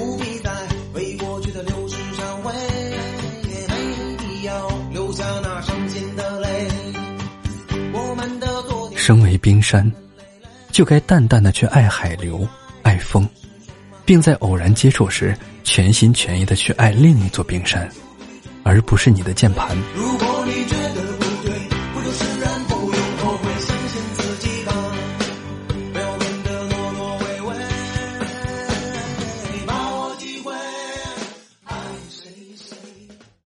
不必再为过去的流失忏悔，也没必要留下那伤心的泪。我们的昨天，身为冰山，就该淡淡的去爱海流、爱风，并在偶然接触时全心全意的去爱另一座冰山，而不是你的键盘。如